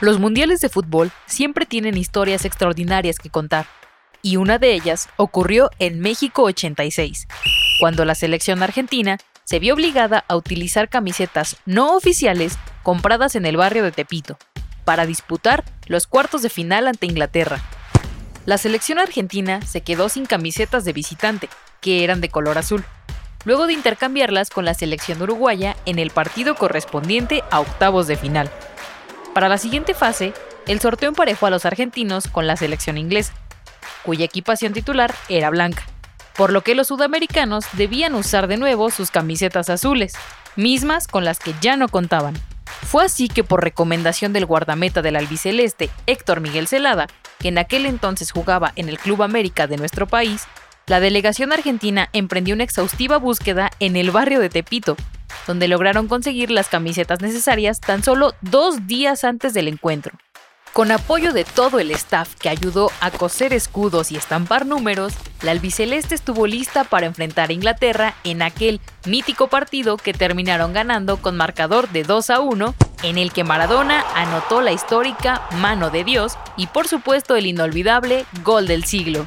Los mundiales de fútbol siempre tienen historias extraordinarias que contar, y una de ellas ocurrió en México 86, cuando la selección argentina se vio obligada a utilizar camisetas no oficiales compradas en el barrio de Tepito, para disputar los cuartos de final ante Inglaterra. La selección argentina se quedó sin camisetas de visitante, que eran de color azul, luego de intercambiarlas con la selección uruguaya en el partido correspondiente a octavos de final. Para la siguiente fase, el sorteo emparejó a los argentinos con la selección inglesa, cuya equipación titular era blanca, por lo que los sudamericanos debían usar de nuevo sus camisetas azules, mismas con las que ya no contaban. Fue así que por recomendación del guardameta del albiceleste, Héctor Miguel Celada, que en aquel entonces jugaba en el Club América de nuestro país, la delegación argentina emprendió una exhaustiva búsqueda en el barrio de Tepito, donde lograron conseguir las camisetas necesarias tan solo dos días antes del encuentro. Con apoyo de todo el staff que ayudó a coser escudos y estampar números, la albiceleste estuvo lista para enfrentar a Inglaterra en aquel mítico partido que terminaron ganando con marcador de 2 a 1, en el que Maradona anotó la histórica mano de Dios y por supuesto el inolvidable gol del siglo.